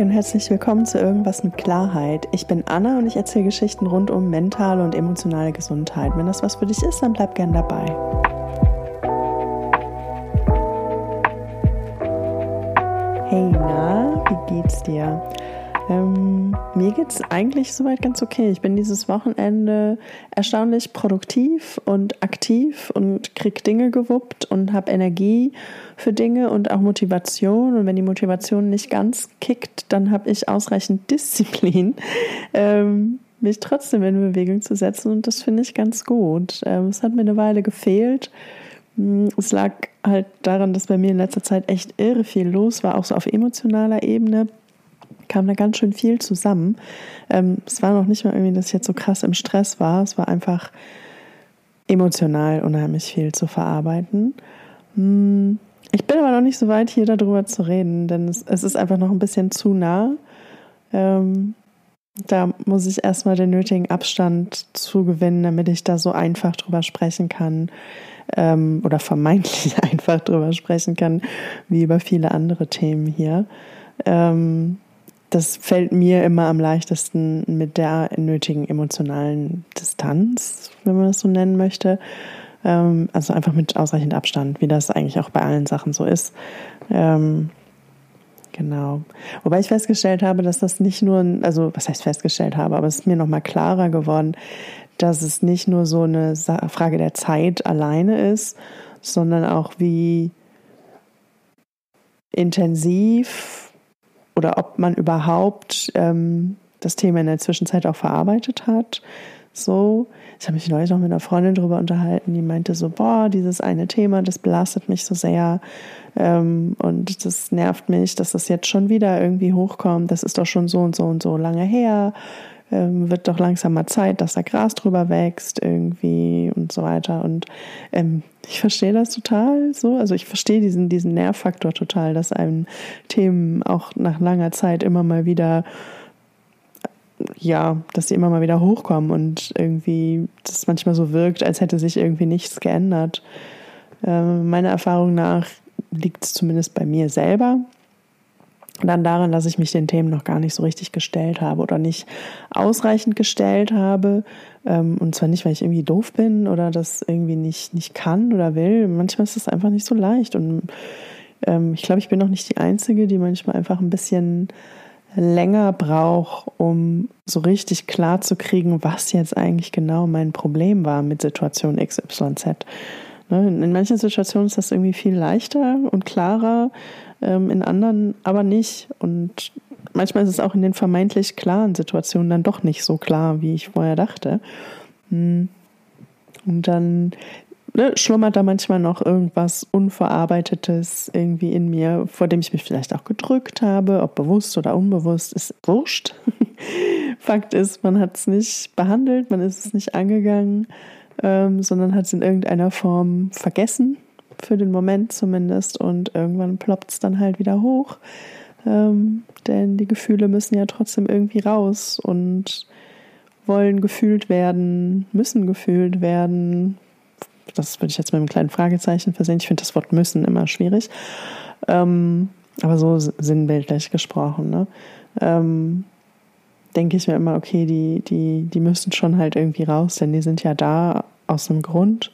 Und herzlich willkommen zu Irgendwas mit Klarheit. Ich bin Anna und ich erzähle Geschichten rund um mentale und emotionale Gesundheit. Wenn das was für dich ist, dann bleib gern dabei. Hey, na, wie geht's dir? Ähm, mir geht es eigentlich soweit ganz okay. Ich bin dieses Wochenende erstaunlich produktiv und aktiv und krieg Dinge gewuppt und habe Energie für Dinge und auch Motivation. Und wenn die Motivation nicht ganz kickt, dann habe ich ausreichend Disziplin, ähm, mich trotzdem in Bewegung zu setzen. Und das finde ich ganz gut. Ähm, es hat mir eine Weile gefehlt. Hm, es lag halt daran, dass bei mir in letzter Zeit echt irre viel los war, auch so auf emotionaler Ebene kam da ganz schön viel zusammen. Ähm, es war noch nicht mal irgendwie, dass ich jetzt so krass im Stress war. Es war einfach emotional unheimlich viel zu verarbeiten. Hm, ich bin aber noch nicht so weit, hier darüber zu reden, denn es, es ist einfach noch ein bisschen zu nah. Ähm, da muss ich erstmal den nötigen Abstand zugewinnen, damit ich da so einfach drüber sprechen kann ähm, oder vermeintlich einfach drüber sprechen kann, wie über viele andere Themen hier. Ähm, das fällt mir immer am leichtesten mit der nötigen emotionalen Distanz, wenn man das so nennen möchte. Ähm, also einfach mit ausreichend Abstand, wie das eigentlich auch bei allen Sachen so ist. Ähm, genau. Wobei ich festgestellt habe, dass das nicht nur, also was heißt festgestellt habe, aber es ist mir nochmal klarer geworden, dass es nicht nur so eine Frage der Zeit alleine ist, sondern auch wie intensiv oder ob man überhaupt ähm, das Thema in der Zwischenzeit auch verarbeitet hat. So, ich habe mich neulich noch mit einer Freundin darüber unterhalten, die meinte so, boah, dieses eine Thema, das belastet mich so sehr ähm, und das nervt mich, dass das jetzt schon wieder irgendwie hochkommt. Das ist doch schon so und so und so lange her. Ähm, wird doch langsam mal Zeit, dass da Gras drüber wächst irgendwie und so weiter. Und ähm, ich verstehe das total so. Also ich verstehe diesen, diesen Nervfaktor total, dass einem Themen auch nach langer Zeit immer mal wieder, ja, dass sie immer mal wieder hochkommen und irgendwie das manchmal so wirkt, als hätte sich irgendwie nichts geändert. Ähm, meiner Erfahrung nach liegt es zumindest bei mir selber dann daran, dass ich mich den Themen noch gar nicht so richtig gestellt habe oder nicht ausreichend gestellt habe. Ähm, und zwar nicht, weil ich irgendwie doof bin oder das irgendwie nicht, nicht kann oder will. Manchmal ist es einfach nicht so leicht. Und ähm, ich glaube, ich bin noch nicht die Einzige, die manchmal einfach ein bisschen länger braucht, um so richtig klar zu kriegen, was jetzt eigentlich genau mein Problem war mit Situation XYZ. Ne, in manchen Situationen ist das irgendwie viel leichter und klarer ähm, in anderen aber nicht. Und manchmal ist es auch in den vermeintlich klaren Situationen dann doch nicht so klar, wie ich vorher dachte. Hm. Und dann ne, schlummert da manchmal noch irgendwas Unverarbeitetes irgendwie in mir, vor dem ich mich vielleicht auch gedrückt habe, ob bewusst oder unbewusst, ist wurscht. Fakt ist, man hat es nicht behandelt, man ist es nicht angegangen, ähm, sondern hat es in irgendeiner Form vergessen für den Moment zumindest. Und irgendwann ploppt es dann halt wieder hoch. Ähm, denn die Gefühle müssen ja trotzdem irgendwie raus und wollen gefühlt werden, müssen gefühlt werden. Das würde ich jetzt mit einem kleinen Fragezeichen versehen. Ich finde das Wort müssen immer schwierig. Ähm, aber so sinnbildlich gesprochen. Ne? Ähm, denke ich mir immer, okay, die, die, die müssen schon halt irgendwie raus, denn die sind ja da aus einem Grund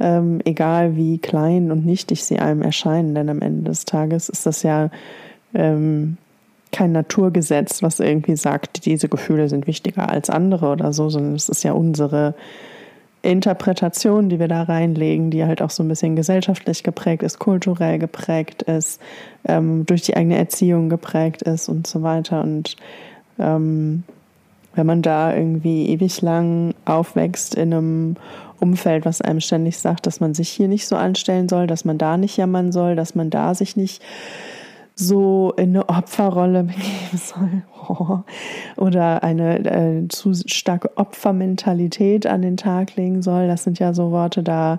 ähm, egal wie klein und nichtig sie einem erscheinen, denn am Ende des Tages ist das ja ähm, kein Naturgesetz, was irgendwie sagt, diese Gefühle sind wichtiger als andere oder so, sondern es ist ja unsere Interpretation, die wir da reinlegen, die halt auch so ein bisschen gesellschaftlich geprägt ist, kulturell geprägt ist, ähm, durch die eigene Erziehung geprägt ist und so weiter. Und ähm, wenn man da irgendwie ewig lang aufwächst in einem Umfeld, was einem ständig sagt, dass man sich hier nicht so anstellen soll, dass man da nicht jammern soll, dass man da sich nicht so in eine Opferrolle begeben soll oder eine äh, zu starke Opfermentalität an den Tag legen soll. Das sind ja so Worte, da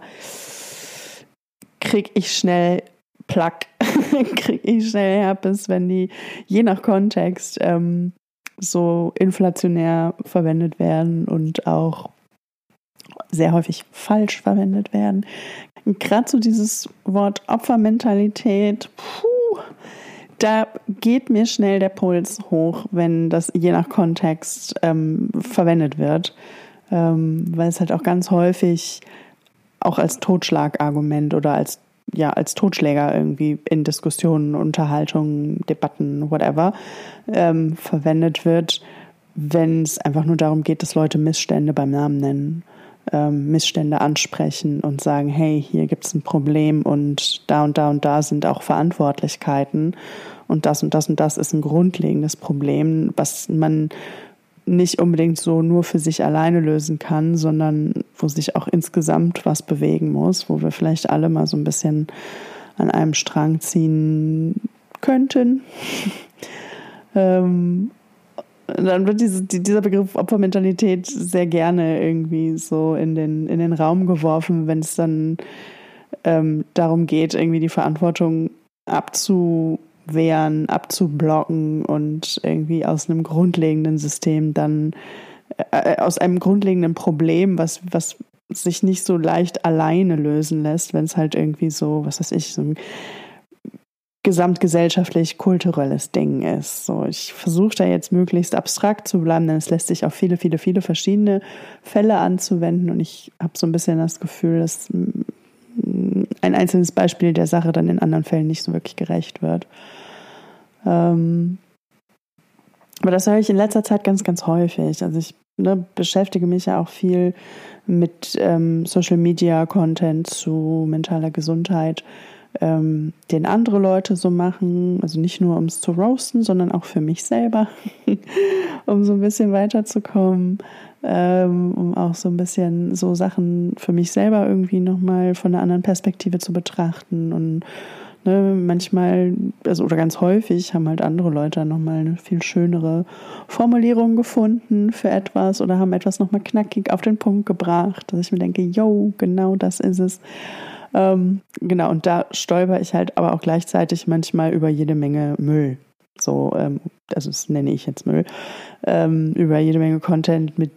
krieg ich schnell Plack, krieg ich schnell Herpes, wenn die je nach Kontext ähm, so inflationär verwendet werden und auch sehr häufig falsch verwendet werden. Gerade so dieses Wort Opfermentalität, puh, da geht mir schnell der Puls hoch, wenn das je nach Kontext ähm, verwendet wird, ähm, weil es halt auch ganz häufig auch als Totschlagargument oder als ja als Totschläger irgendwie in Diskussionen, Unterhaltungen, Debatten, whatever ähm, verwendet wird, wenn es einfach nur darum geht, dass Leute Missstände beim Namen nennen ähm, Missstände ansprechen und sagen, hey, hier gibt es ein Problem und da und da und da sind auch Verantwortlichkeiten und das und das und das ist ein grundlegendes Problem, was man nicht unbedingt so nur für sich alleine lösen kann, sondern wo sich auch insgesamt was bewegen muss, wo wir vielleicht alle mal so ein bisschen an einem Strang ziehen könnten. ähm, dann wird diese, dieser Begriff Opfermentalität sehr gerne irgendwie so in den, in den Raum geworfen, wenn es dann ähm, darum geht, irgendwie die Verantwortung abzuwehren, abzublocken und irgendwie aus einem grundlegenden System dann, äh, äh aus einem grundlegenden Problem, was, was sich nicht so leicht alleine lösen lässt, wenn es halt irgendwie so, was weiß ich, so ein gesamtgesellschaftlich kulturelles Ding ist. So, ich versuche da jetzt möglichst abstrakt zu bleiben, denn es lässt sich auf viele, viele, viele verschiedene Fälle anzuwenden und ich habe so ein bisschen das Gefühl, dass mm, ein einzelnes Beispiel der Sache dann in anderen Fällen nicht so wirklich gerecht wird. Ähm, aber das höre ich in letzter Zeit ganz, ganz häufig. Also ich ne, beschäftige mich ja auch viel mit ähm, Social Media Content zu mentaler Gesundheit ähm, den andere Leute so machen. Also nicht nur um es zu roasten, sondern auch für mich selber, um so ein bisschen weiterzukommen, ähm, um auch so ein bisschen so Sachen für mich selber irgendwie nochmal von einer anderen Perspektive zu betrachten und Ne, manchmal, also oder ganz häufig haben halt andere Leute nochmal eine viel schönere Formulierung gefunden für etwas oder haben etwas nochmal knackig auf den Punkt gebracht, dass ich mir denke, yo, genau das ist es. Ähm, genau, und da stolper ich halt aber auch gleichzeitig manchmal über jede Menge Müll. So, ähm, also das nenne ich jetzt Müll, ähm, über jede Menge Content, mit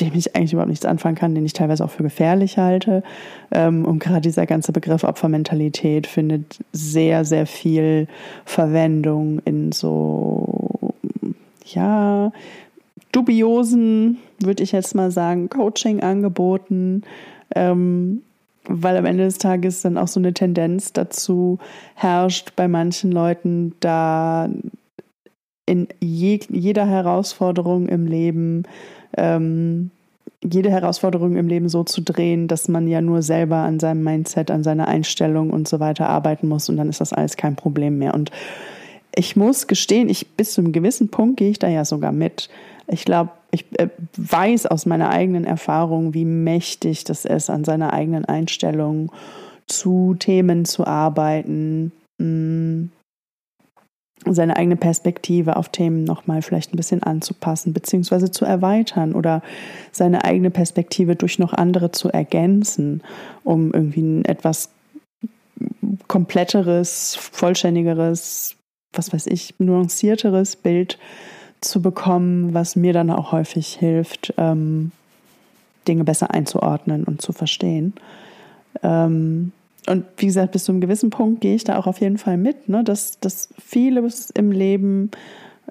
dem ich eigentlich überhaupt nichts anfangen kann, den ich teilweise auch für gefährlich halte. Ähm, und gerade dieser ganze Begriff Opfermentalität findet sehr, sehr viel Verwendung in so, ja, dubiosen, würde ich jetzt mal sagen, Coaching-Angeboten, ähm, weil am Ende des Tages dann auch so eine Tendenz dazu herrscht bei manchen Leuten, da in je, jeder Herausforderung im Leben ähm, jede Herausforderung im Leben so zu drehen, dass man ja nur selber an seinem Mindset, an seiner Einstellung und so weiter arbeiten muss und dann ist das alles kein Problem mehr. Und ich muss gestehen, ich bis zu einem gewissen Punkt gehe ich da ja sogar mit. Ich glaube, ich äh, weiß aus meiner eigenen Erfahrung, wie mächtig das ist, an seiner eigenen Einstellung zu Themen zu arbeiten, mm, seine eigene Perspektive auf Themen nochmal vielleicht ein bisschen anzupassen, beziehungsweise zu erweitern oder seine eigene Perspektive durch noch andere zu ergänzen, um irgendwie ein etwas kompletteres, vollständigeres, was weiß ich, nuancierteres Bild zu bekommen, was mir dann auch häufig hilft, ähm, Dinge besser einzuordnen und zu verstehen. Ähm, und wie gesagt, bis zu einem gewissen Punkt gehe ich da auch auf jeden Fall mit, ne, dass, dass vieles im Leben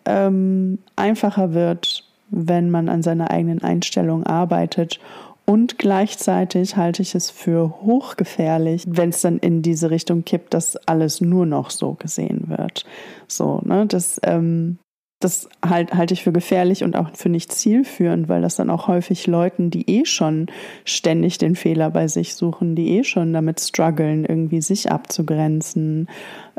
ähm, einfacher wird, wenn man an seiner eigenen Einstellung arbeitet. Und gleichzeitig halte ich es für hochgefährlich, wenn es dann in diese Richtung kippt, dass alles nur noch so gesehen wird. So, ne, das, ähm, das halt, halte ich für gefährlich und auch für nicht zielführend, weil das dann auch häufig Leuten, die eh schon ständig den Fehler bei sich suchen, die eh schon damit strugglen, irgendwie sich abzugrenzen,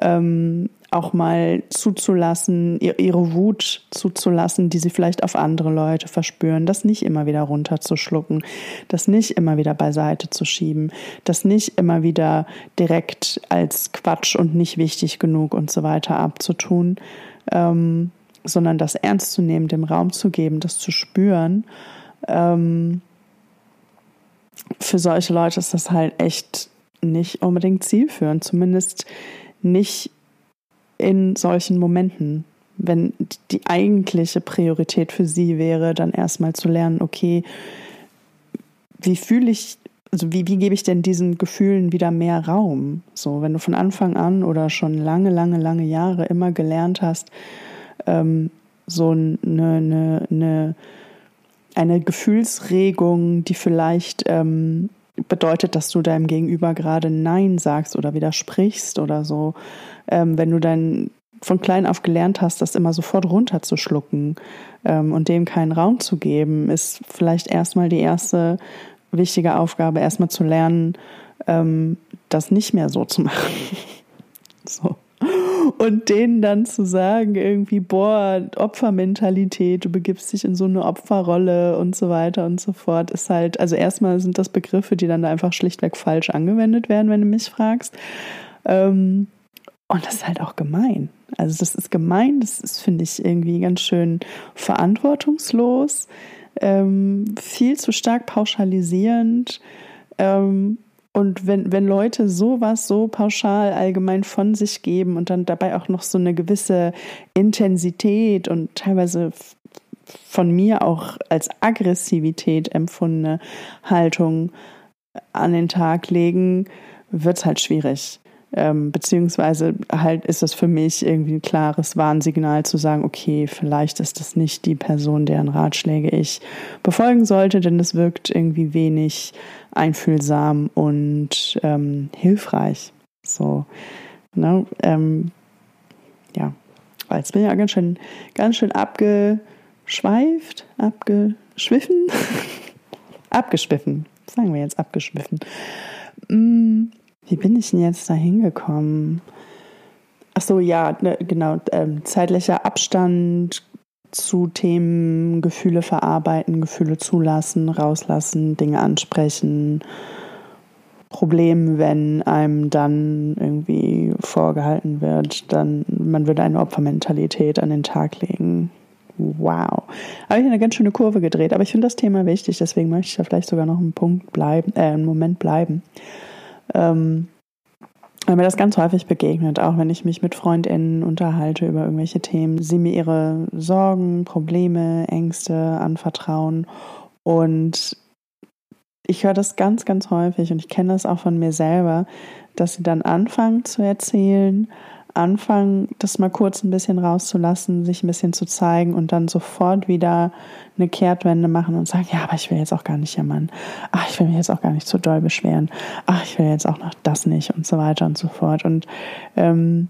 ähm, auch mal zuzulassen, ihre Wut zuzulassen, die sie vielleicht auf andere Leute verspüren, das nicht immer wieder runterzuschlucken, das nicht immer wieder beiseite zu schieben, das nicht immer wieder direkt als Quatsch und nicht wichtig genug und so weiter abzutun. Ähm, sondern das ernst zu nehmen, dem Raum zu geben, das zu spüren. Ähm, für solche Leute ist das halt echt nicht unbedingt zielführend, zumindest nicht in solchen Momenten, wenn die eigentliche Priorität für sie wäre, dann erstmal zu lernen, okay, wie fühle ich also wie, wie gebe ich denn diesen Gefühlen wieder mehr Raum? So, wenn du von Anfang an oder schon lange, lange, lange Jahre immer gelernt hast, ähm, so eine, eine, eine, eine Gefühlsregung, die vielleicht ähm, bedeutet, dass du deinem Gegenüber gerade Nein sagst oder widersprichst oder so. Ähm, wenn du dann von klein auf gelernt hast, das immer sofort runterzuschlucken ähm, und dem keinen Raum zu geben, ist vielleicht erstmal die erste wichtige Aufgabe, erstmal zu lernen, ähm, das nicht mehr so zu machen. so. Und denen dann zu sagen, irgendwie, boah, Opfermentalität, du begibst dich in so eine Opferrolle und so weiter und so fort, ist halt, also erstmal sind das Begriffe, die dann einfach schlichtweg falsch angewendet werden, wenn du mich fragst. Ähm, und das ist halt auch gemein. Also das ist gemein, das ist, finde ich, irgendwie ganz schön verantwortungslos ähm, viel zu stark pauschalisierend. Ähm, und wenn, wenn Leute sowas so pauschal allgemein von sich geben und dann dabei auch noch so eine gewisse Intensität und teilweise von mir auch als Aggressivität empfundene Haltung an den Tag legen, wird es halt schwierig. Ähm, beziehungsweise halt ist das für mich irgendwie ein klares Warnsignal zu sagen, okay, vielleicht ist das nicht die Person, deren Ratschläge ich befolgen sollte, denn es wirkt irgendwie wenig einfühlsam und ähm, hilfreich. So, ne, ähm, ja, jetzt bin ich ja ganz schön, ganz schön abgeschweift, abgeschwiffen, abgeschwiffen, sagen wir jetzt abgeschwiffen. Mm wie bin ich denn jetzt da hingekommen? Ach so, ja, ne, genau. Ähm, zeitlicher Abstand zu Themen, Gefühle verarbeiten, Gefühle zulassen, rauslassen, Dinge ansprechen. Problem, wenn einem dann irgendwie vorgehalten wird, dann man würde eine Opfermentalität an den Tag legen. Wow. Habe ich eine ganz schöne Kurve gedreht, aber ich finde das Thema wichtig, deswegen möchte ich da vielleicht sogar noch einen Punkt bleiben, äh, einen Moment bleiben. Ähm, weil mir das ganz häufig begegnet, auch wenn ich mich mit FreundInnen unterhalte über irgendwelche Themen, sie mir ihre Sorgen, Probleme, Ängste anvertrauen. Und ich höre das ganz, ganz häufig und ich kenne das auch von mir selber, dass sie dann anfangen zu erzählen, anfangen, das mal kurz ein bisschen rauszulassen, sich ein bisschen zu zeigen und dann sofort wieder eine Kehrtwende machen und sagen, ja, aber ich will jetzt auch gar nicht jammern. Ach, ich will mich jetzt auch gar nicht zu doll beschweren. Ach, ich will jetzt auch noch das nicht und so weiter und so fort. Und ähm,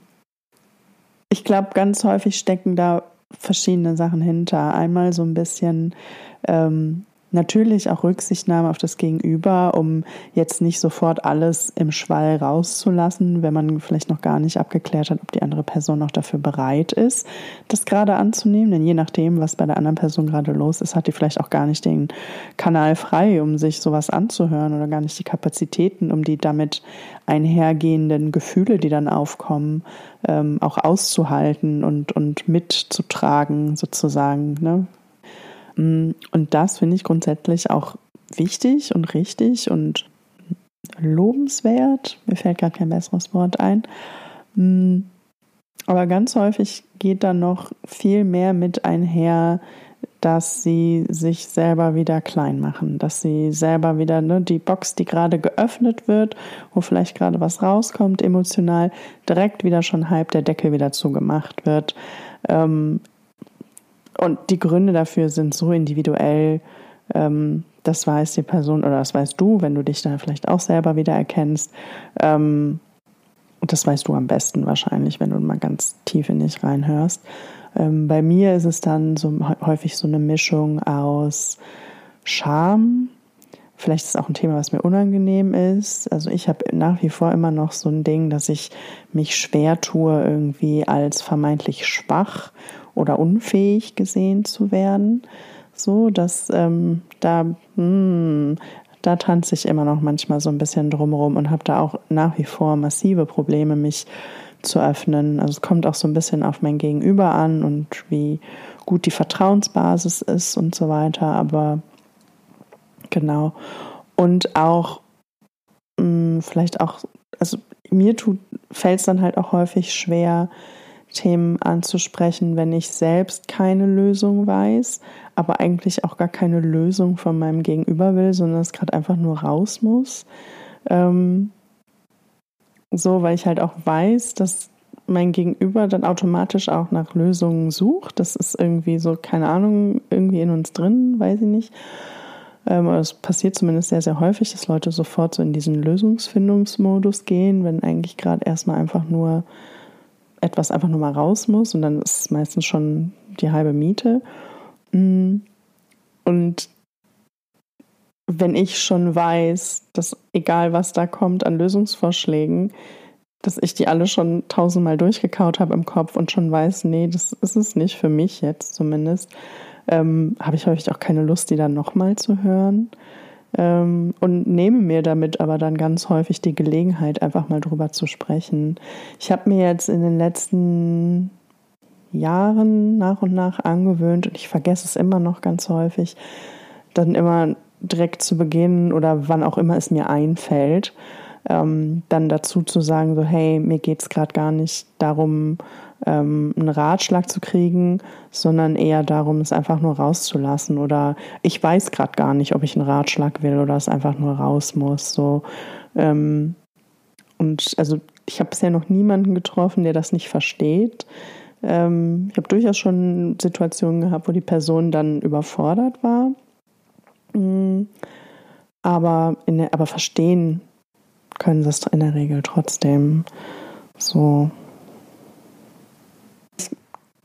ich glaube, ganz häufig stecken da verschiedene Sachen hinter. Einmal so ein bisschen ähm, Natürlich auch Rücksichtnahme auf das Gegenüber, um jetzt nicht sofort alles im Schwall rauszulassen, wenn man vielleicht noch gar nicht abgeklärt hat, ob die andere Person noch dafür bereit ist, das gerade anzunehmen. Denn je nachdem, was bei der anderen Person gerade los ist, hat die vielleicht auch gar nicht den Kanal frei, um sich sowas anzuhören oder gar nicht die Kapazitäten, um die damit einhergehenden Gefühle, die dann aufkommen, ähm, auch auszuhalten und, und mitzutragen, sozusagen. Ne? Mm, und das finde ich grundsätzlich auch wichtig und richtig und lobenswert. Mir fällt gerade kein besseres Wort ein. Mm, aber ganz häufig geht da noch viel mehr mit einher, dass sie sich selber wieder klein machen, dass sie selber wieder ne, die Box, die gerade geöffnet wird, wo vielleicht gerade was rauskommt, emotional, direkt wieder schon halb der Deckel wieder zugemacht wird. Ähm, und die Gründe dafür sind so individuell, ähm, das weiß die Person oder das weißt du, wenn du dich da vielleicht auch selber wieder erkennst. Ähm, und das weißt du am besten wahrscheinlich, wenn du mal ganz tief in dich reinhörst. Ähm, bei mir ist es dann so häufig so eine Mischung aus Scham. Vielleicht ist es auch ein Thema, was mir unangenehm ist. Also ich habe nach wie vor immer noch so ein Ding, dass ich mich schwer tue, irgendwie als vermeintlich schwach oder unfähig gesehen zu werden. So, dass ähm, da, hm, da tanze ich immer noch manchmal so ein bisschen drumherum und habe da auch nach wie vor massive Probleme, mich zu öffnen. Also es kommt auch so ein bisschen auf mein Gegenüber an und wie gut die Vertrauensbasis ist und so weiter. Aber genau. Und auch mh, hm, vielleicht auch, also mir tut, fällt es dann halt auch häufig schwer, Themen anzusprechen, wenn ich selbst keine Lösung weiß, aber eigentlich auch gar keine Lösung von meinem Gegenüber will, sondern es gerade einfach nur raus muss. Ähm, so, weil ich halt auch weiß, dass mein Gegenüber dann automatisch auch nach Lösungen sucht. Das ist irgendwie so, keine Ahnung, irgendwie in uns drin, weiß ich nicht. Ähm, es passiert zumindest sehr, sehr häufig, dass Leute sofort so in diesen Lösungsfindungsmodus gehen, wenn eigentlich gerade erstmal einfach nur etwas einfach nur mal raus muss und dann ist es meistens schon die halbe Miete. Mm. Und wenn ich schon weiß, dass egal was da kommt an Lösungsvorschlägen, dass ich die alle schon tausendmal durchgekaut habe im Kopf und schon weiß, nee, das ist es nicht für mich jetzt zumindest, ähm, habe ich häufig auch keine Lust, die dann nochmal zu hören. Ähm, und nehme mir damit aber dann ganz häufig die Gelegenheit, einfach mal drüber zu sprechen. Ich habe mir jetzt in den letzten Jahren nach und nach angewöhnt und ich vergesse es immer noch ganz häufig, dann immer direkt zu beginnen oder wann auch immer es mir einfällt, ähm, dann dazu zu sagen, so hey, mir geht es gerade gar nicht darum, ähm, einen Ratschlag zu kriegen, sondern eher darum, es einfach nur rauszulassen. Oder ich weiß gerade gar nicht, ob ich einen Ratschlag will oder es einfach nur raus muss. So, ähm, und also ich habe bisher noch niemanden getroffen, der das nicht versteht. Ähm, ich habe durchaus schon Situationen gehabt, wo die Person dann überfordert war. Mm, aber, in der, aber verstehen können sie es in der Regel trotzdem. So,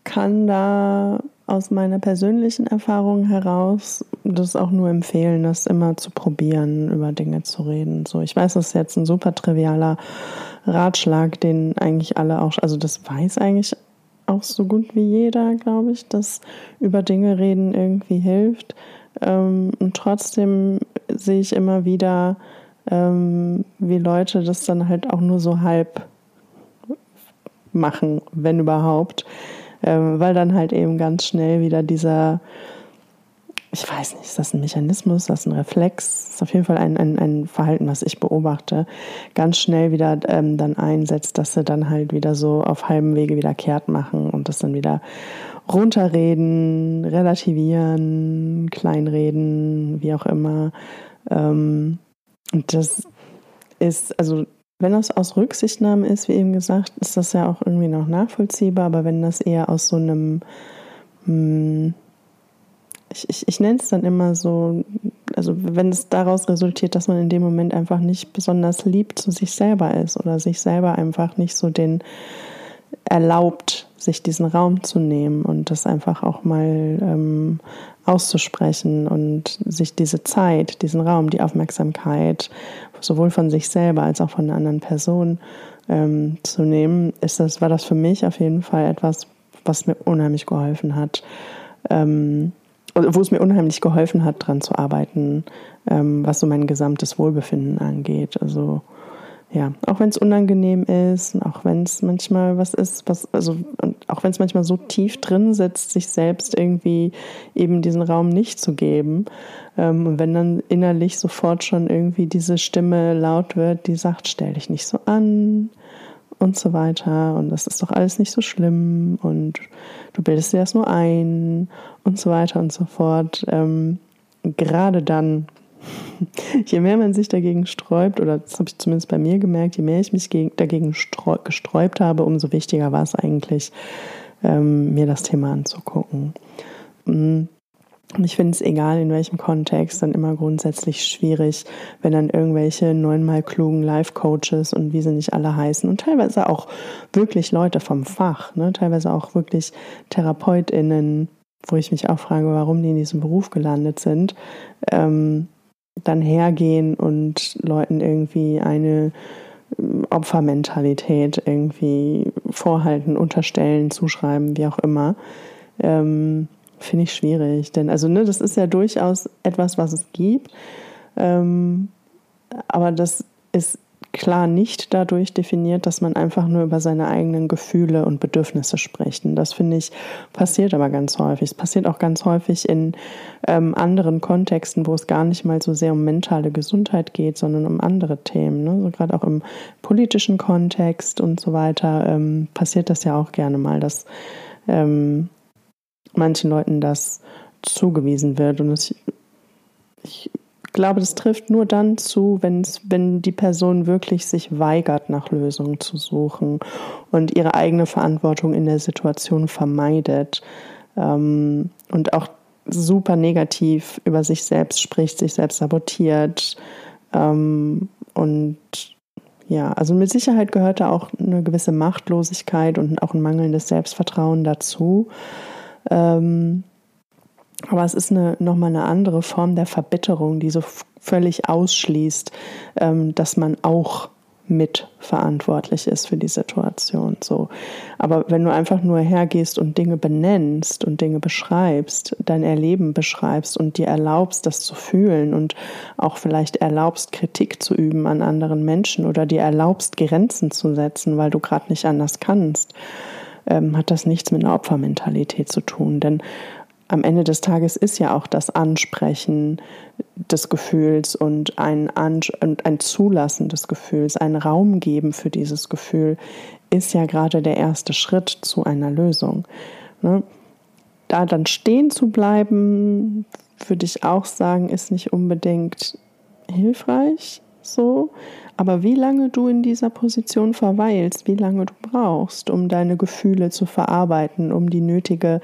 kann da aus meiner persönlichen Erfahrung heraus das auch nur empfehlen, das immer zu probieren, über Dinge zu reden. So, ich weiß, das ist jetzt ein super trivialer Ratschlag, den eigentlich alle auch, also das weiß eigentlich auch so gut wie jeder, glaube ich, dass über Dinge reden irgendwie hilft. Ähm, und trotzdem sehe ich immer wieder, ähm, wie Leute das dann halt auch nur so halb machen, wenn überhaupt ähm, weil dann halt eben ganz schnell wieder dieser, ich weiß nicht, ist das ein Mechanismus, ist das ein Reflex, ist auf jeden Fall ein, ein, ein Verhalten, was ich beobachte, ganz schnell wieder ähm, dann einsetzt, dass sie dann halt wieder so auf halbem Wege wieder kehrt machen und das dann wieder runterreden, relativieren, kleinreden, wie auch immer. Ähm, und das ist, also wenn das aus Rücksichtnahme ist, wie eben gesagt, ist das ja auch irgendwie noch nachvollziehbar, aber wenn das eher aus so einem, hm, ich, ich, ich nenne es dann immer so, also wenn es daraus resultiert, dass man in dem Moment einfach nicht besonders lieb zu sich selber ist oder sich selber einfach nicht so den erlaubt, sich diesen Raum zu nehmen und das einfach auch mal ähm, auszusprechen und sich diese Zeit, diesen Raum, die Aufmerksamkeit sowohl von sich selber als auch von einer anderen Person ähm, zu nehmen, ist das, war das für mich auf jeden Fall etwas, was mir unheimlich geholfen hat. Ähm, wo es mir unheimlich geholfen hat, daran zu arbeiten, ähm, was so mein gesamtes Wohlbefinden angeht. Also ja, auch wenn es unangenehm ist, auch wenn es manchmal was ist, was, also auch wenn es manchmal so tief drin sitzt, sich selbst irgendwie eben diesen Raum nicht zu geben. Ähm, und wenn dann innerlich sofort schon irgendwie diese Stimme laut wird, die sagt, stell dich nicht so an und so weiter und das ist doch alles nicht so schlimm und du bildest dir das nur ein und so weiter und so fort. Ähm, gerade dann je mehr man sich dagegen sträubt, oder das habe ich zumindest bei mir gemerkt, je mehr ich mich dagegen gesträubt habe, umso wichtiger war es eigentlich, ähm, mir das Thema anzugucken. Mm. Und ich finde es egal in welchem Kontext dann immer grundsätzlich schwierig, wenn dann irgendwelche neunmal klugen Life-Coaches und wie sie nicht alle heißen und teilweise auch wirklich Leute vom Fach, ne, teilweise auch wirklich TherapeutInnen, wo ich mich auch frage, warum die in diesem Beruf gelandet sind, ähm, dann hergehen und Leuten irgendwie eine ähm, Opfermentalität irgendwie vorhalten, unterstellen, zuschreiben, wie auch immer, ähm, finde ich schwierig. Denn also ne, das ist ja durchaus etwas, was es gibt, ähm, aber das ist klar nicht dadurch definiert, dass man einfach nur über seine eigenen Gefühle und Bedürfnisse spricht. Und das finde ich passiert aber ganz häufig. Es passiert auch ganz häufig in ähm, anderen Kontexten, wo es gar nicht mal so sehr um mentale Gesundheit geht, sondern um andere Themen. Ne? So gerade auch im politischen Kontext und so weiter ähm, passiert das ja auch gerne mal, dass ähm, manchen Leuten das zugewiesen wird. Und es, ich glaube, das trifft nur dann zu, wenn's, wenn die Person wirklich sich weigert, nach Lösungen zu suchen und ihre eigene Verantwortung in der Situation vermeidet ähm, und auch super negativ über sich selbst spricht, sich selbst sabotiert. Ähm, und ja, also mit Sicherheit gehört da auch eine gewisse Machtlosigkeit und auch ein mangelndes Selbstvertrauen dazu. Ähm, aber es ist eine, nochmal eine andere Form der Verbitterung, die so völlig ausschließt, ähm, dass man auch mitverantwortlich ist für die Situation. So. Aber wenn du einfach nur hergehst und Dinge benennst und Dinge beschreibst, dein Erleben beschreibst und dir erlaubst, das zu fühlen und auch vielleicht erlaubst, Kritik zu üben an anderen Menschen oder dir erlaubst, Grenzen zu setzen, weil du gerade nicht anders kannst, ähm, hat das nichts mit einer Opfermentalität zu tun. Denn am Ende des Tages ist ja auch das Ansprechen des Gefühls und ein, Ans ein Zulassen des Gefühls, ein Raum geben für dieses Gefühl, ist ja gerade der erste Schritt zu einer Lösung. Ne? Da dann stehen zu bleiben, würde ich auch sagen, ist nicht unbedingt hilfreich so. Aber wie lange du in dieser Position verweilst, wie lange du brauchst, um deine Gefühle zu verarbeiten, um die nötige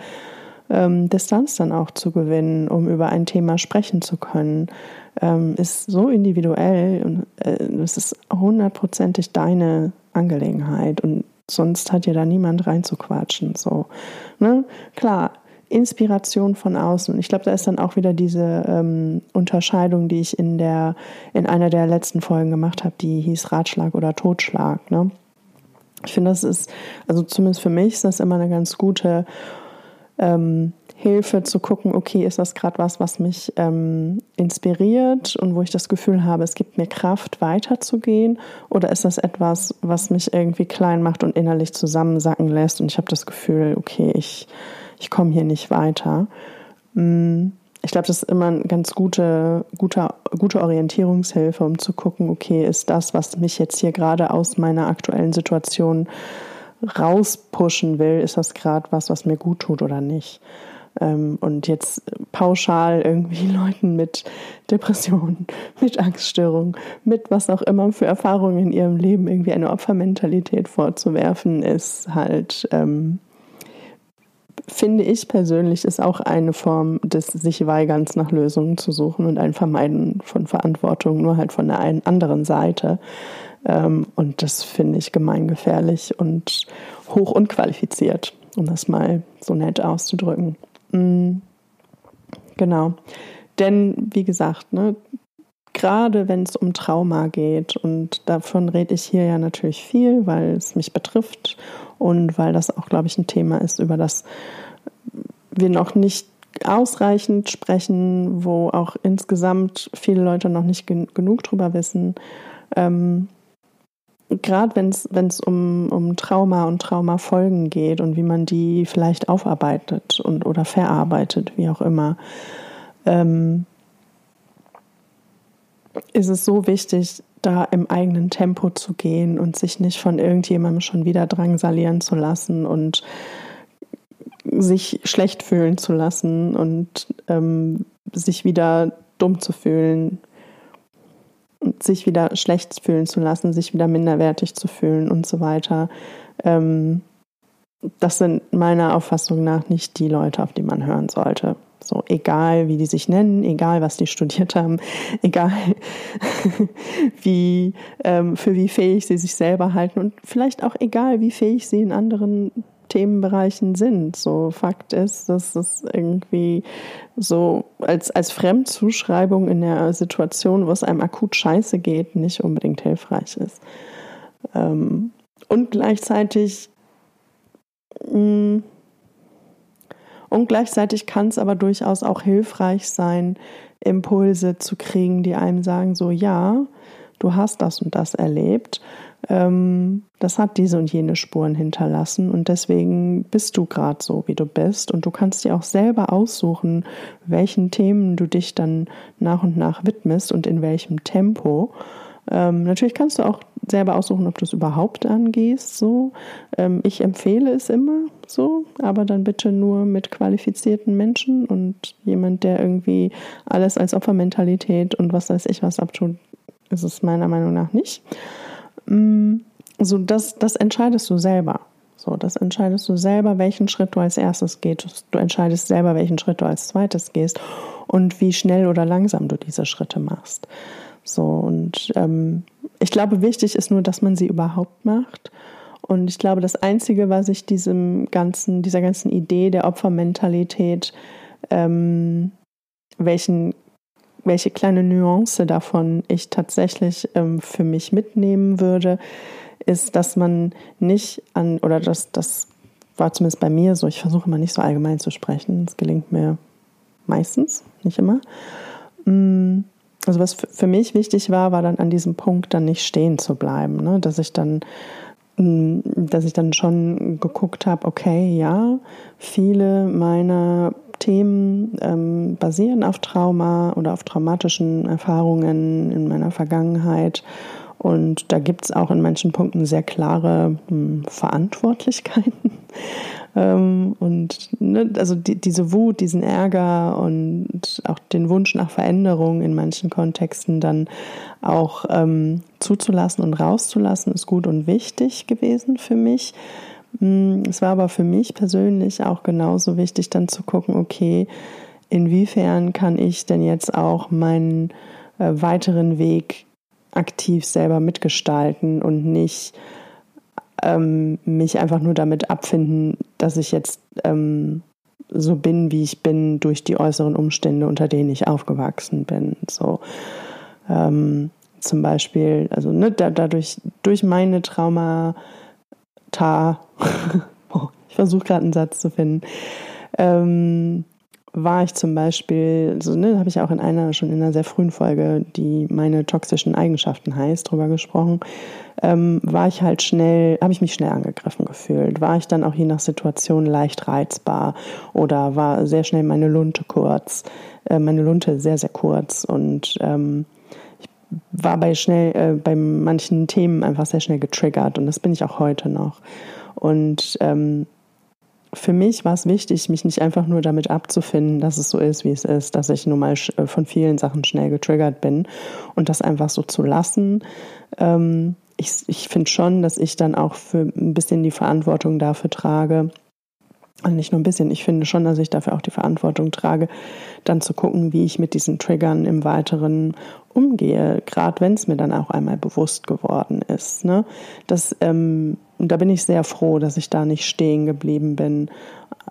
ähm, Distanz dann auch zu gewinnen, um über ein Thema sprechen zu können, ähm, ist so individuell und äh, es ist hundertprozentig deine Angelegenheit und sonst hat ja da niemand reinzuquatschen. So, ne? Klar, Inspiration von außen. Ich glaube, da ist dann auch wieder diese ähm, Unterscheidung, die ich in der in einer der letzten Folgen gemacht habe, die hieß Ratschlag oder Totschlag. Ne? Ich finde, das ist, also zumindest für mich ist das immer eine ganz gute ähm, Hilfe zu gucken, okay, ist das gerade was, was mich ähm, inspiriert und wo ich das Gefühl habe, es gibt mir Kraft, weiterzugehen? Oder ist das etwas, was mich irgendwie klein macht und innerlich zusammensacken lässt und ich habe das Gefühl, okay, ich, ich komme hier nicht weiter? Mm, ich glaube, das ist immer eine ganz gute, gute, gute Orientierungshilfe, um zu gucken, okay, ist das, was mich jetzt hier gerade aus meiner aktuellen Situation rauspushen will, ist das gerade was, was mir gut tut oder nicht. Ähm, und jetzt pauschal irgendwie Leuten mit Depressionen, mit Angststörungen, mit was auch immer für Erfahrungen in ihrem Leben irgendwie eine Opfermentalität vorzuwerfen, ist halt, ähm, finde ich persönlich, ist auch eine Form des sich Weigerns nach Lösungen zu suchen und ein Vermeiden von Verantwortung, nur halt von der einen anderen Seite. Ähm, und das finde ich gemeingefährlich und hoch unqualifiziert, um das mal so nett auszudrücken. Mhm. Genau. Denn, wie gesagt, ne, gerade wenn es um Trauma geht, und davon rede ich hier ja natürlich viel, weil es mich betrifft und weil das auch, glaube ich, ein Thema ist, über das wir noch nicht ausreichend sprechen, wo auch insgesamt viele Leute noch nicht gen genug drüber wissen. Ähm, gerade wenn es um, um Trauma und Traumafolgen geht und wie man die vielleicht aufarbeitet und oder verarbeitet, wie auch immer, ähm, ist es so wichtig, da im eigenen Tempo zu gehen und sich nicht von irgendjemandem schon wieder drangsalieren zu lassen und sich schlecht fühlen zu lassen und ähm, sich wieder dumm zu fühlen sich wieder schlecht fühlen zu lassen, sich wieder minderwertig zu fühlen und so weiter. Ähm, das sind meiner Auffassung nach nicht die Leute, auf die man hören sollte. So, egal wie die sich nennen, egal was die studiert haben, egal wie, ähm, für wie fähig sie sich selber halten und vielleicht auch egal, wie fähig sie in anderen Themenbereichen sind. So Fakt ist, dass es irgendwie so als, als Fremdzuschreibung in der Situation, wo es einem akut scheiße geht, nicht unbedingt hilfreich ist. Ähm, und gleichzeitig mh, mm, und gleichzeitig kann es aber durchaus auch hilfreich sein, Impulse zu kriegen, die einem sagen, so ja, du hast das und das erlebt, ähm, das hat diese und jene Spuren hinterlassen und deswegen bist du gerade so, wie du bist und du kannst dir auch selber aussuchen, welchen Themen du dich dann nach und nach widmest und in welchem Tempo. Ähm, natürlich kannst du auch selber aussuchen, ob du es überhaupt angehst. So, ähm, ich empfehle es immer so, aber dann bitte nur mit qualifizierten Menschen und jemand, der irgendwie alles als Opfermentalität und was weiß ich was abtut, ist es meiner Meinung nach nicht. Mm, so, das, das entscheidest du selber. So, das entscheidest du selber, welchen Schritt du als erstes gehst. Du entscheidest selber, welchen Schritt du als zweites gehst und wie schnell oder langsam du diese Schritte machst. So, und ähm, ich glaube, wichtig ist nur, dass man sie überhaupt macht. Und ich glaube, das Einzige, was ich diesem ganzen, dieser ganzen Idee der Opfermentalität, ähm, welchen, welche kleine Nuance davon ich tatsächlich ähm, für mich mitnehmen würde, ist, dass man nicht an, oder das, das war zumindest bei mir so, ich versuche immer nicht so allgemein zu sprechen, das gelingt mir meistens, nicht immer. Mm, also was für mich wichtig war, war dann an diesem Punkt dann nicht stehen zu bleiben, ne? dass ich dann mm, dass ich dann schon geguckt habe, okay, ja, viele meiner Themen ähm, basieren auf Trauma oder auf traumatischen Erfahrungen in meiner Vergangenheit. Und da gibt es auch in manchen Punkten sehr klare hm, Verantwortlichkeiten. Ähm, und ne, also die, diese Wut, diesen Ärger und auch den Wunsch nach Veränderung in manchen Kontexten dann auch ähm, zuzulassen und rauszulassen, ist gut und wichtig gewesen für mich. Hm, es war aber für mich persönlich auch genauso wichtig, dann zu gucken, okay, inwiefern kann ich denn jetzt auch meinen äh, weiteren Weg aktiv selber mitgestalten und nicht ähm, mich einfach nur damit abfinden, dass ich jetzt ähm, so bin, wie ich bin, durch die äußeren Umstände, unter denen ich aufgewachsen bin. So ähm, zum Beispiel, also ne, da, dadurch durch meine Traumata, oh, ich versuche gerade einen Satz zu finden, ähm, war ich zum Beispiel, so, ne, habe ich auch in einer, schon in einer sehr frühen Folge, die meine toxischen Eigenschaften heißt, drüber gesprochen, ähm, war ich halt schnell, habe ich mich schnell angegriffen gefühlt. War ich dann auch je nach Situation leicht reizbar oder war sehr schnell meine Lunte kurz, äh, meine Lunte sehr, sehr kurz und ähm, war bei schnell, äh, bei manchen Themen einfach sehr schnell getriggert und das bin ich auch heute noch. Und ähm, für mich war es wichtig, mich nicht einfach nur damit abzufinden, dass es so ist, wie es ist, dass ich nun mal äh, von vielen Sachen schnell getriggert bin und das einfach so zu lassen. Ähm, ich ich finde schon, dass ich dann auch für ein bisschen die Verantwortung dafür trage, und nicht nur ein bisschen, ich finde schon, dass ich dafür auch die Verantwortung trage, dann zu gucken, wie ich mit diesen Triggern im Weiteren umgehe, gerade wenn es mir dann auch einmal bewusst geworden ist. Ne? Das, ähm, da bin ich sehr froh, dass ich da nicht stehen geblieben bin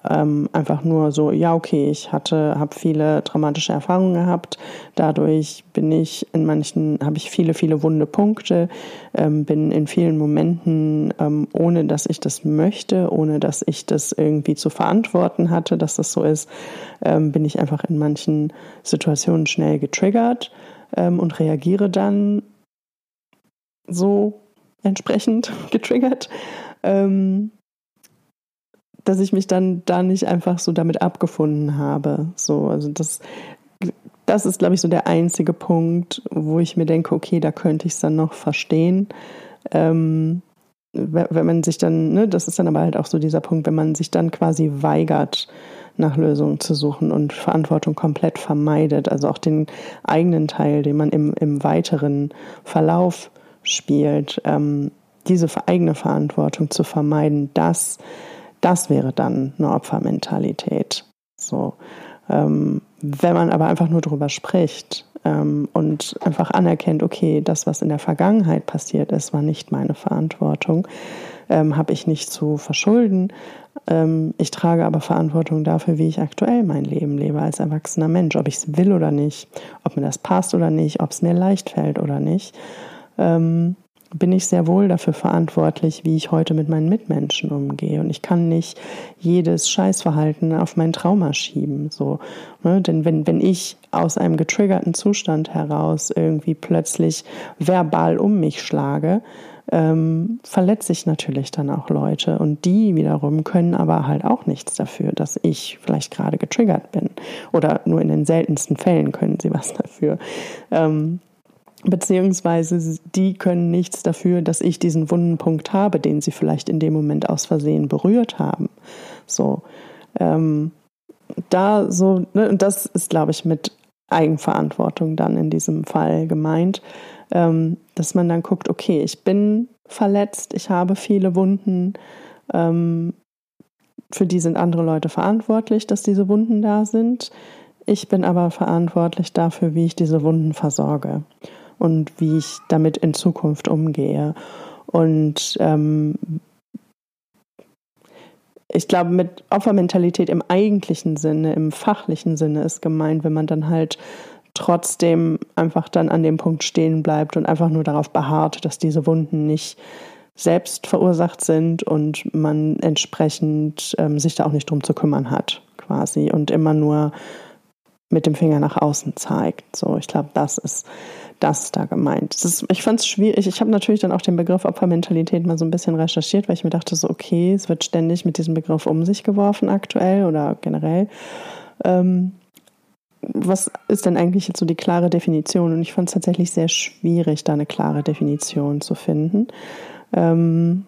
ähm, einfach nur so, ja, okay, ich hatte, habe viele traumatische Erfahrungen gehabt. Dadurch bin ich in manchen, habe ich viele, viele wunde Punkte, ähm, bin in vielen Momenten, ähm, ohne dass ich das möchte, ohne dass ich das irgendwie zu verantworten hatte, dass das so ist, ähm, bin ich einfach in manchen Situationen schnell getriggert ähm, und reagiere dann so entsprechend getriggert. Ähm, dass ich mich dann da nicht einfach so damit abgefunden habe. So, also das, das ist, glaube ich, so der einzige Punkt, wo ich mir denke, okay, da könnte ich es dann noch verstehen. Ähm, wenn man sich dann, ne, das ist dann aber halt auch so dieser Punkt, wenn man sich dann quasi weigert, nach Lösungen zu suchen und Verantwortung komplett vermeidet, also auch den eigenen Teil, den man im, im weiteren Verlauf spielt, ähm, diese eigene Verantwortung zu vermeiden, das das wäre dann eine Opfermentalität. So. Ähm, wenn man aber einfach nur darüber spricht ähm, und einfach anerkennt, okay, das, was in der Vergangenheit passiert ist, war nicht meine Verantwortung, ähm, habe ich nicht zu verschulden. Ähm, ich trage aber Verantwortung dafür, wie ich aktuell mein Leben lebe als erwachsener Mensch, ob ich es will oder nicht, ob mir das passt oder nicht, ob es mir leicht fällt oder nicht. Ähm, bin ich sehr wohl dafür verantwortlich, wie ich heute mit meinen Mitmenschen umgehe. Und ich kann nicht jedes Scheißverhalten auf mein Trauma schieben. So, ne? Denn wenn, wenn ich aus einem getriggerten Zustand heraus irgendwie plötzlich verbal um mich schlage, ähm, verletze ich natürlich dann auch Leute. Und die wiederum können aber halt auch nichts dafür, dass ich vielleicht gerade getriggert bin. Oder nur in den seltensten Fällen können sie was dafür. Ähm, beziehungsweise die können nichts dafür, dass ich diesen wunden Punkt habe, den sie vielleicht in dem Moment aus Versehen berührt haben. So, ähm, da so, ne, und das ist, glaube ich, mit Eigenverantwortung dann in diesem Fall gemeint, ähm, dass man dann guckt, okay, ich bin verletzt, ich habe viele Wunden, ähm, für die sind andere Leute verantwortlich, dass diese Wunden da sind. Ich bin aber verantwortlich dafür, wie ich diese Wunden versorge und wie ich damit in Zukunft umgehe. Und ähm, ich glaube, mit Opfermentalität im eigentlichen Sinne, im fachlichen Sinne ist gemeint, wenn man dann halt trotzdem einfach dann an dem Punkt stehen bleibt und einfach nur darauf beharrt, dass diese Wunden nicht selbst verursacht sind und man entsprechend ähm, sich da auch nicht drum zu kümmern hat, quasi, und immer nur mit dem Finger nach außen zeigt. So, ich glaube, das ist das da gemeint. Das ist, ich fand es schwierig. Ich habe natürlich dann auch den Begriff Opfermentalität mal so ein bisschen recherchiert, weil ich mir dachte, so, okay, es wird ständig mit diesem Begriff um sich geworfen aktuell oder generell. Ähm, was ist denn eigentlich jetzt so die klare Definition? Und ich fand es tatsächlich sehr schwierig, da eine klare Definition zu finden. Ähm,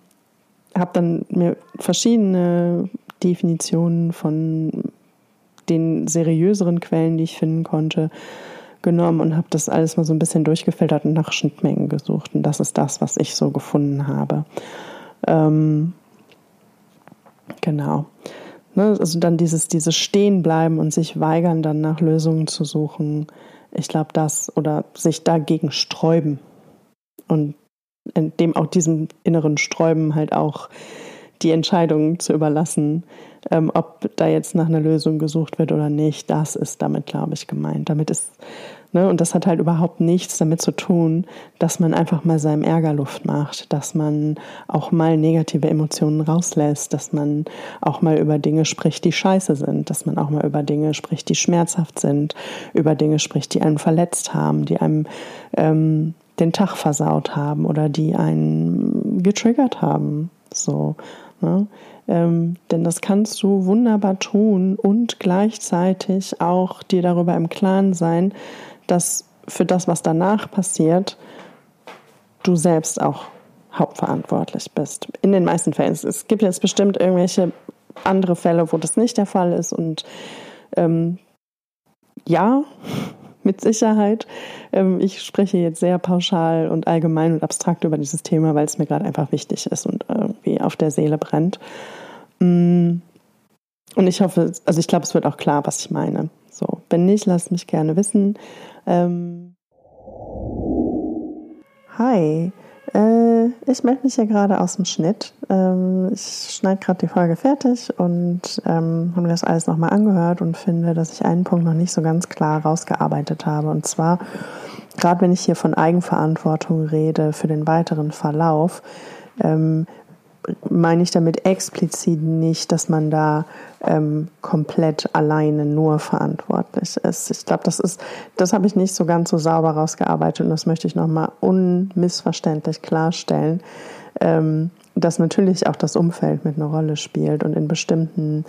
habe dann mir verschiedene Definitionen von den seriöseren Quellen, die ich finden konnte, genommen und habe das alles mal so ein bisschen durchgefiltert und nach Schnittmengen gesucht. Und das ist das, was ich so gefunden habe. Ähm, genau. Ne, also dann dieses, dieses Stehenbleiben und sich weigern, dann nach Lösungen zu suchen. Ich glaube, das oder sich dagegen sträuben und dem auch diesem inneren Sträuben halt auch die Entscheidung zu überlassen, ähm, ob da jetzt nach einer Lösung gesucht wird oder nicht, das ist damit, glaube ich, gemeint. Damit ist, ne, und das hat halt überhaupt nichts damit zu tun, dass man einfach mal seinem Ärger Luft macht, dass man auch mal negative Emotionen rauslässt, dass man auch mal über Dinge spricht, die scheiße sind, dass man auch mal über Dinge spricht, die schmerzhaft sind, über Dinge spricht, die einen verletzt haben, die einem ähm, den Tag versaut haben oder die einen getriggert haben. So. Ne? Ähm, denn das kannst du wunderbar tun und gleichzeitig auch dir darüber im Klaren sein, dass für das, was danach passiert, du selbst auch hauptverantwortlich bist. In den meisten Fällen. Es gibt jetzt bestimmt irgendwelche andere Fälle, wo das nicht der Fall ist. Und ähm, ja, mit Sicherheit. Ähm, ich spreche jetzt sehr pauschal und allgemein und abstrakt über dieses Thema, weil es mir gerade einfach wichtig ist und irgendwie auf der Seele brennt. Mm. Und ich hoffe, also ich glaube, es wird auch klar, was ich meine. So, wenn nicht, lasst mich gerne wissen. Ähm Hi, äh, ich melde mich hier gerade aus dem Schnitt. Ähm, ich schneide gerade die Folge fertig und ähm, habe mir das alles nochmal angehört und finde, dass ich einen Punkt noch nicht so ganz klar rausgearbeitet habe. Und zwar, gerade wenn ich hier von Eigenverantwortung rede für den weiteren Verlauf, ähm, meine ich damit explizit nicht, dass man da ähm, komplett alleine nur verantwortlich ist. Ich glaube, das ist, das habe ich nicht so ganz so sauber rausgearbeitet und das möchte ich nochmal unmissverständlich klarstellen, ähm, dass natürlich auch das Umfeld mit einer Rolle spielt und in bestimmten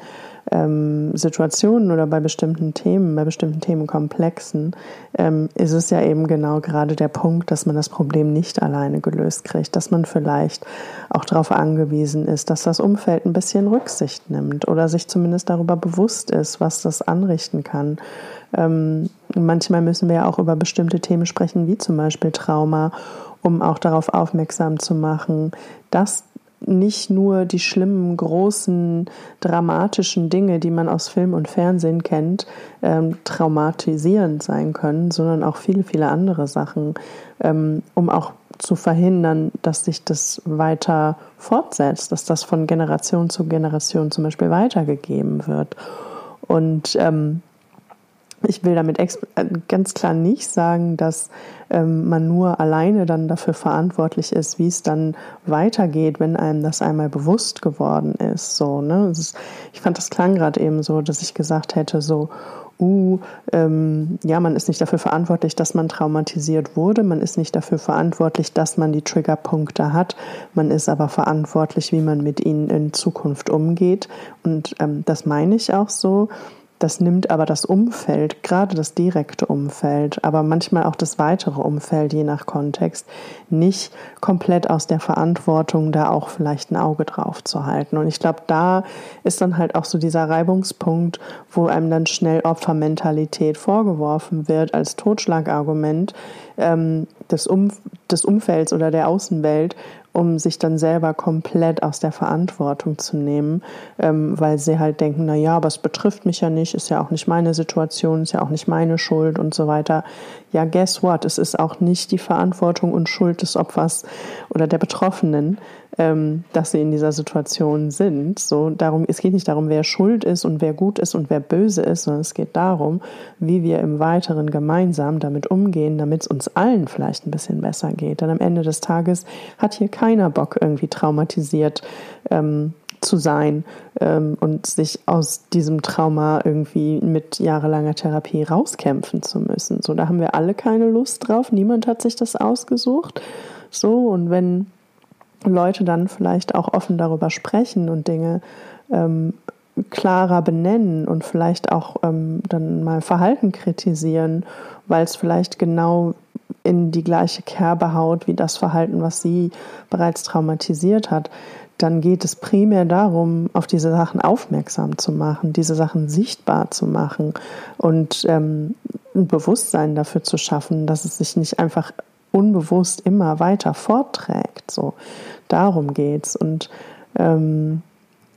ähm, Situationen oder bei bestimmten Themen, bei bestimmten Themenkomplexen, ähm, ist es ja eben genau gerade der Punkt, dass man das Problem nicht alleine gelöst kriegt, dass man vielleicht auch darauf angewiesen ist, dass das Umfeld ein bisschen Rücksicht nimmt oder sich zumindest darüber bewusst ist, was das anrichten kann. Ähm, manchmal müssen wir ja auch über bestimmte Themen sprechen, wie zum Beispiel Trauma, um auch darauf aufmerksam zu machen, dass nicht nur die schlimmen, großen, dramatischen Dinge, die man aus Film und Fernsehen kennt, ähm, traumatisierend sein können, sondern auch viele, viele andere Sachen, ähm, um auch zu verhindern, dass sich das weiter fortsetzt, dass das von Generation zu Generation zum Beispiel weitergegeben wird. Und ähm, ich will damit äh, ganz klar nicht sagen, dass ähm, man nur alleine dann dafür verantwortlich ist, wie es dann weitergeht, wenn einem das einmal bewusst geworden ist. So, ne? Ist, ich fand, das klang gerade eben so, dass ich gesagt hätte, so, uh, ähm, ja, man ist nicht dafür verantwortlich, dass man traumatisiert wurde, man ist nicht dafür verantwortlich, dass man die Triggerpunkte hat, man ist aber verantwortlich, wie man mit ihnen in Zukunft umgeht. Und ähm, das meine ich auch so. Das nimmt aber das Umfeld, gerade das direkte Umfeld, aber manchmal auch das weitere Umfeld, je nach Kontext, nicht komplett aus der Verantwortung, da auch vielleicht ein Auge drauf zu halten. Und ich glaube, da ist dann halt auch so dieser Reibungspunkt, wo einem dann schnell Opfermentalität vorgeworfen wird als Totschlagargument ähm, des, um des Umfelds oder der Außenwelt, um sich dann selber komplett aus der Verantwortung zu nehmen, ähm, weil sie halt denken, na ja, aber es betrifft mich ja nicht, ist ja auch nicht meine Situation, ist ja auch nicht meine Schuld und so weiter. Ja, guess what? Es ist auch nicht die Verantwortung und Schuld des Opfers oder der Betroffenen, ähm, dass sie in dieser Situation sind. So darum, es geht nicht darum, wer schuld ist und wer gut ist und wer böse ist, sondern es geht darum, wie wir im Weiteren gemeinsam damit umgehen, damit es uns allen vielleicht ein bisschen besser geht. Denn am Ende des Tages hat hier keiner Bock, irgendwie traumatisiert ähm, zu sein ähm, und sich aus diesem Trauma irgendwie mit jahrelanger Therapie rauskämpfen zu müssen. So, da haben wir alle keine Lust drauf. Niemand hat sich das ausgesucht. So, und wenn Leute dann vielleicht auch offen darüber sprechen und Dinge ähm, klarer benennen und vielleicht auch ähm, dann mal Verhalten kritisieren, weil es vielleicht genau in die gleiche Kerbe haut wie das Verhalten, was sie bereits traumatisiert hat, dann geht es primär darum, auf diese Sachen aufmerksam zu machen, diese Sachen sichtbar zu machen und ähm, ein Bewusstsein dafür zu schaffen, dass es sich nicht einfach unbewusst immer weiter fortträgt. So, darum geht's. Und ähm,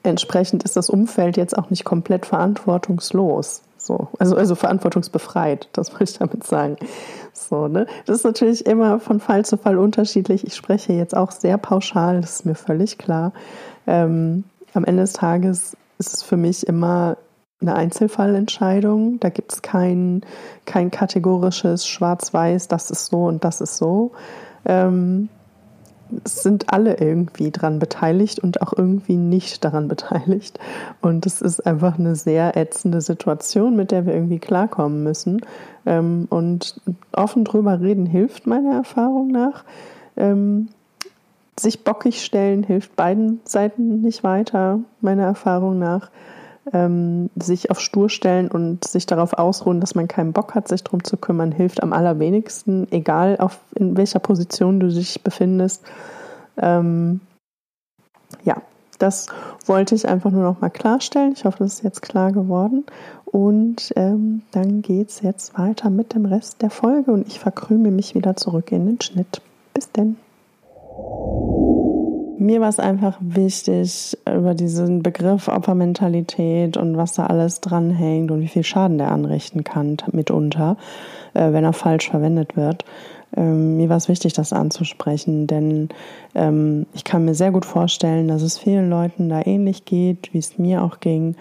entsprechend ist das Umfeld jetzt auch nicht komplett verantwortungslos. So, also, also verantwortungsbefreit, das wollte ich damit sagen. So, ne? Das ist natürlich immer von Fall zu Fall unterschiedlich. Ich spreche jetzt auch sehr pauschal, das ist mir völlig klar. Ähm, am Ende des Tages ist es für mich immer eine Einzelfallentscheidung. Da gibt es kein, kein kategorisches Schwarz-Weiß, das ist so und das ist so. Ähm, es sind alle irgendwie daran beteiligt und auch irgendwie nicht daran beteiligt. Und es ist einfach eine sehr ätzende Situation, mit der wir irgendwie klarkommen müssen. Ähm, und offen drüber reden hilft meiner Erfahrung nach. Ähm, sich bockig stellen hilft beiden Seiten nicht weiter, meiner Erfahrung nach ähm, sich auf Stur stellen und sich darauf ausruhen, dass man keinen Bock hat, sich darum zu kümmern, hilft am allerwenigsten, egal auf in welcher Position du dich befindest. Ähm, ja, das wollte ich einfach nur noch mal klarstellen. Ich hoffe, das ist jetzt klar geworden. Und ähm, dann geht es jetzt weiter mit dem Rest der Folge und ich verkrüme mich wieder zurück in den Schnitt. Bis denn mir war es einfach wichtig, über diesen Begriff Opfermentalität und was da alles dranhängt und wie viel Schaden der anrichten kann mitunter, äh, wenn er falsch verwendet wird. Ähm, mir war es wichtig, das anzusprechen, denn ähm, ich kann mir sehr gut vorstellen, dass es vielen Leuten da ähnlich geht, wie es mir auch ging,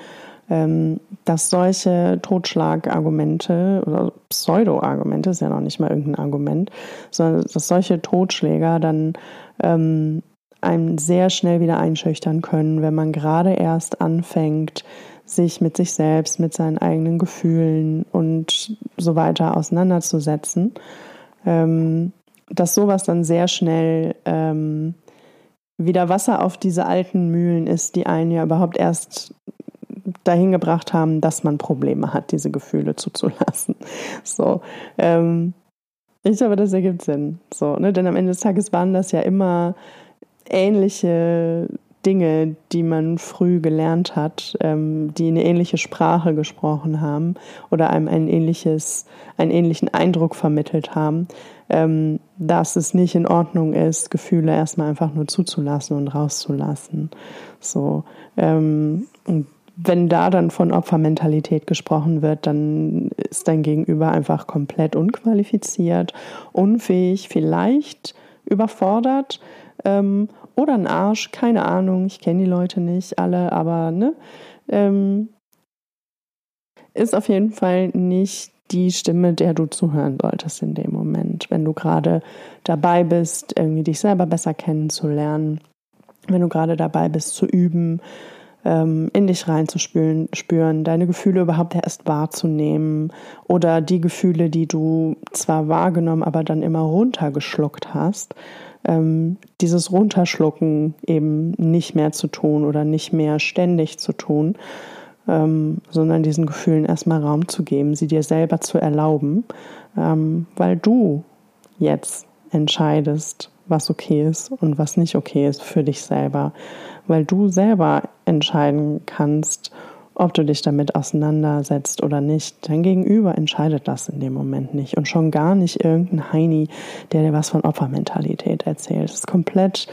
ähm, dass solche Totschlagargumente oder Pseudo-Argumente, ist ja noch nicht mal irgendein Argument, sondern dass solche Totschläger dann ähm, einem sehr schnell wieder einschüchtern können, wenn man gerade erst anfängt, sich mit sich selbst, mit seinen eigenen Gefühlen und so weiter auseinanderzusetzen. Ähm, dass sowas dann sehr schnell ähm, wieder Wasser auf diese alten Mühlen ist, die einen ja überhaupt erst dahin gebracht haben, dass man Probleme hat, diese Gefühle zuzulassen. So, ähm, ich glaube, das ergibt Sinn. So, ne? Denn am Ende des Tages waren das ja immer ähnliche Dinge, die man früh gelernt hat, ähm, die eine ähnliche Sprache gesprochen haben oder einem ein ähnliches, einen ähnlichen Eindruck vermittelt haben, ähm, dass es nicht in Ordnung ist, Gefühle erstmal einfach nur zuzulassen und rauszulassen. So, ähm, und wenn da dann von Opfermentalität gesprochen wird, dann ist dein Gegenüber einfach komplett unqualifiziert, unfähig, vielleicht überfordert ähm, oder ein Arsch, keine Ahnung, ich kenne die Leute nicht alle, aber ne, ähm, ist auf jeden Fall nicht die Stimme, der du zuhören solltest in dem Moment, wenn du gerade dabei bist, irgendwie dich selber besser kennenzulernen, wenn du gerade dabei bist zu üben, ähm, in dich reinzuspüren, spüren, deine Gefühle überhaupt erst wahrzunehmen oder die Gefühle, die du zwar wahrgenommen, aber dann immer runtergeschluckt hast, ähm, dieses Runterschlucken eben nicht mehr zu tun oder nicht mehr ständig zu tun, ähm, sondern diesen Gefühlen erstmal Raum zu geben, sie dir selber zu erlauben, ähm, weil du jetzt entscheidest, was okay ist und was nicht okay ist für dich selber, weil du selber entscheiden kannst, ob du dich damit auseinandersetzt oder nicht. Dein Gegenüber entscheidet das in dem Moment nicht und schon gar nicht irgendein Heini, der dir was von Opfermentalität erzählt. Das ist komplett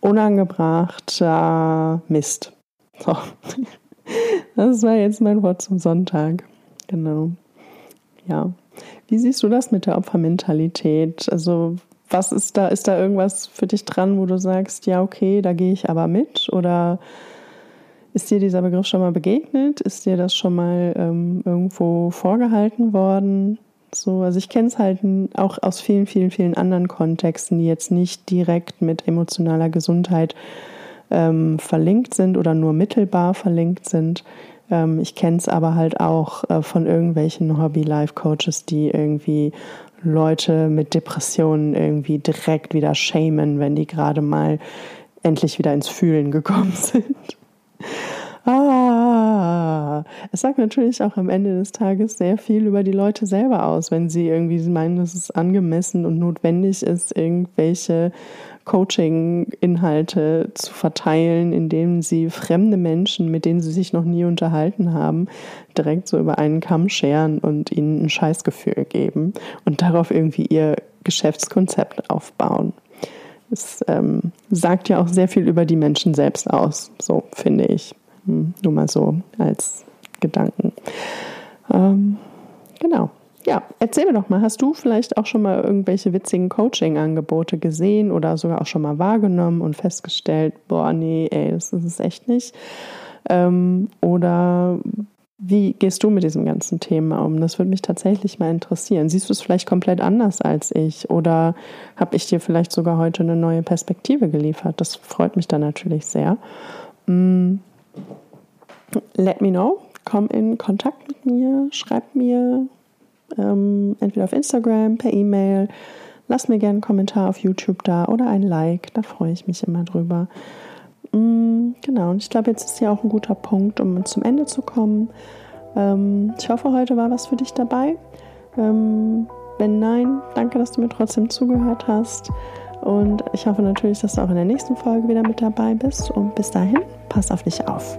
unangebrachter Mist. So. Das war jetzt mein Wort zum Sonntag. Genau. Ja. Wie siehst du das mit der Opfermentalität? Also, was ist da? Ist da irgendwas für dich dran, wo du sagst, ja, okay, da gehe ich aber mit? Oder ist dir dieser Begriff schon mal begegnet? Ist dir das schon mal ähm, irgendwo vorgehalten worden? So, also ich kenne es halt auch aus vielen, vielen, vielen anderen Kontexten, die jetzt nicht direkt mit emotionaler Gesundheit ähm, verlinkt sind oder nur mittelbar verlinkt sind. Ähm, ich kenne es aber halt auch äh, von irgendwelchen Hobby-Life-Coaches, die irgendwie Leute mit Depressionen irgendwie direkt wieder shamen, wenn die gerade mal endlich wieder ins Fühlen gekommen sind. Ah, es sagt natürlich auch am Ende des Tages sehr viel über die Leute selber aus, wenn sie irgendwie meinen, dass es angemessen und notwendig ist, irgendwelche Coaching-Inhalte zu verteilen, indem sie fremde Menschen, mit denen sie sich noch nie unterhalten haben, direkt so über einen Kamm scheren und ihnen ein Scheißgefühl geben und darauf irgendwie ihr Geschäftskonzept aufbauen. Es ähm, sagt ja auch sehr viel über die Menschen selbst aus, so finde ich. Hm, nur mal so als Gedanken. Ähm, genau ja, erzähl mir doch mal, hast du vielleicht auch schon mal irgendwelche witzigen Coaching-Angebote gesehen oder sogar auch schon mal wahrgenommen und festgestellt, boah, nee, ey, das ist es echt nicht? Ähm, oder wie gehst du mit diesem ganzen Thema um? Das würde mich tatsächlich mal interessieren. Siehst du es vielleicht komplett anders als ich? Oder habe ich dir vielleicht sogar heute eine neue Perspektive geliefert? Das freut mich dann natürlich sehr. Mm, let me know. Komm in Kontakt mit mir, schreib mir, ähm, entweder auf Instagram, per E-Mail. Lass mir gerne einen Kommentar auf YouTube da oder ein Like, da freue ich mich immer drüber. Mm, genau, und ich glaube, jetzt ist ja auch ein guter Punkt, um zum Ende zu kommen. Ähm, ich hoffe, heute war was für dich dabei. Ähm, wenn nein, danke, dass du mir trotzdem zugehört hast. Und ich hoffe natürlich, dass du auch in der nächsten Folge wieder mit dabei bist. Und bis dahin, pass auf dich auf.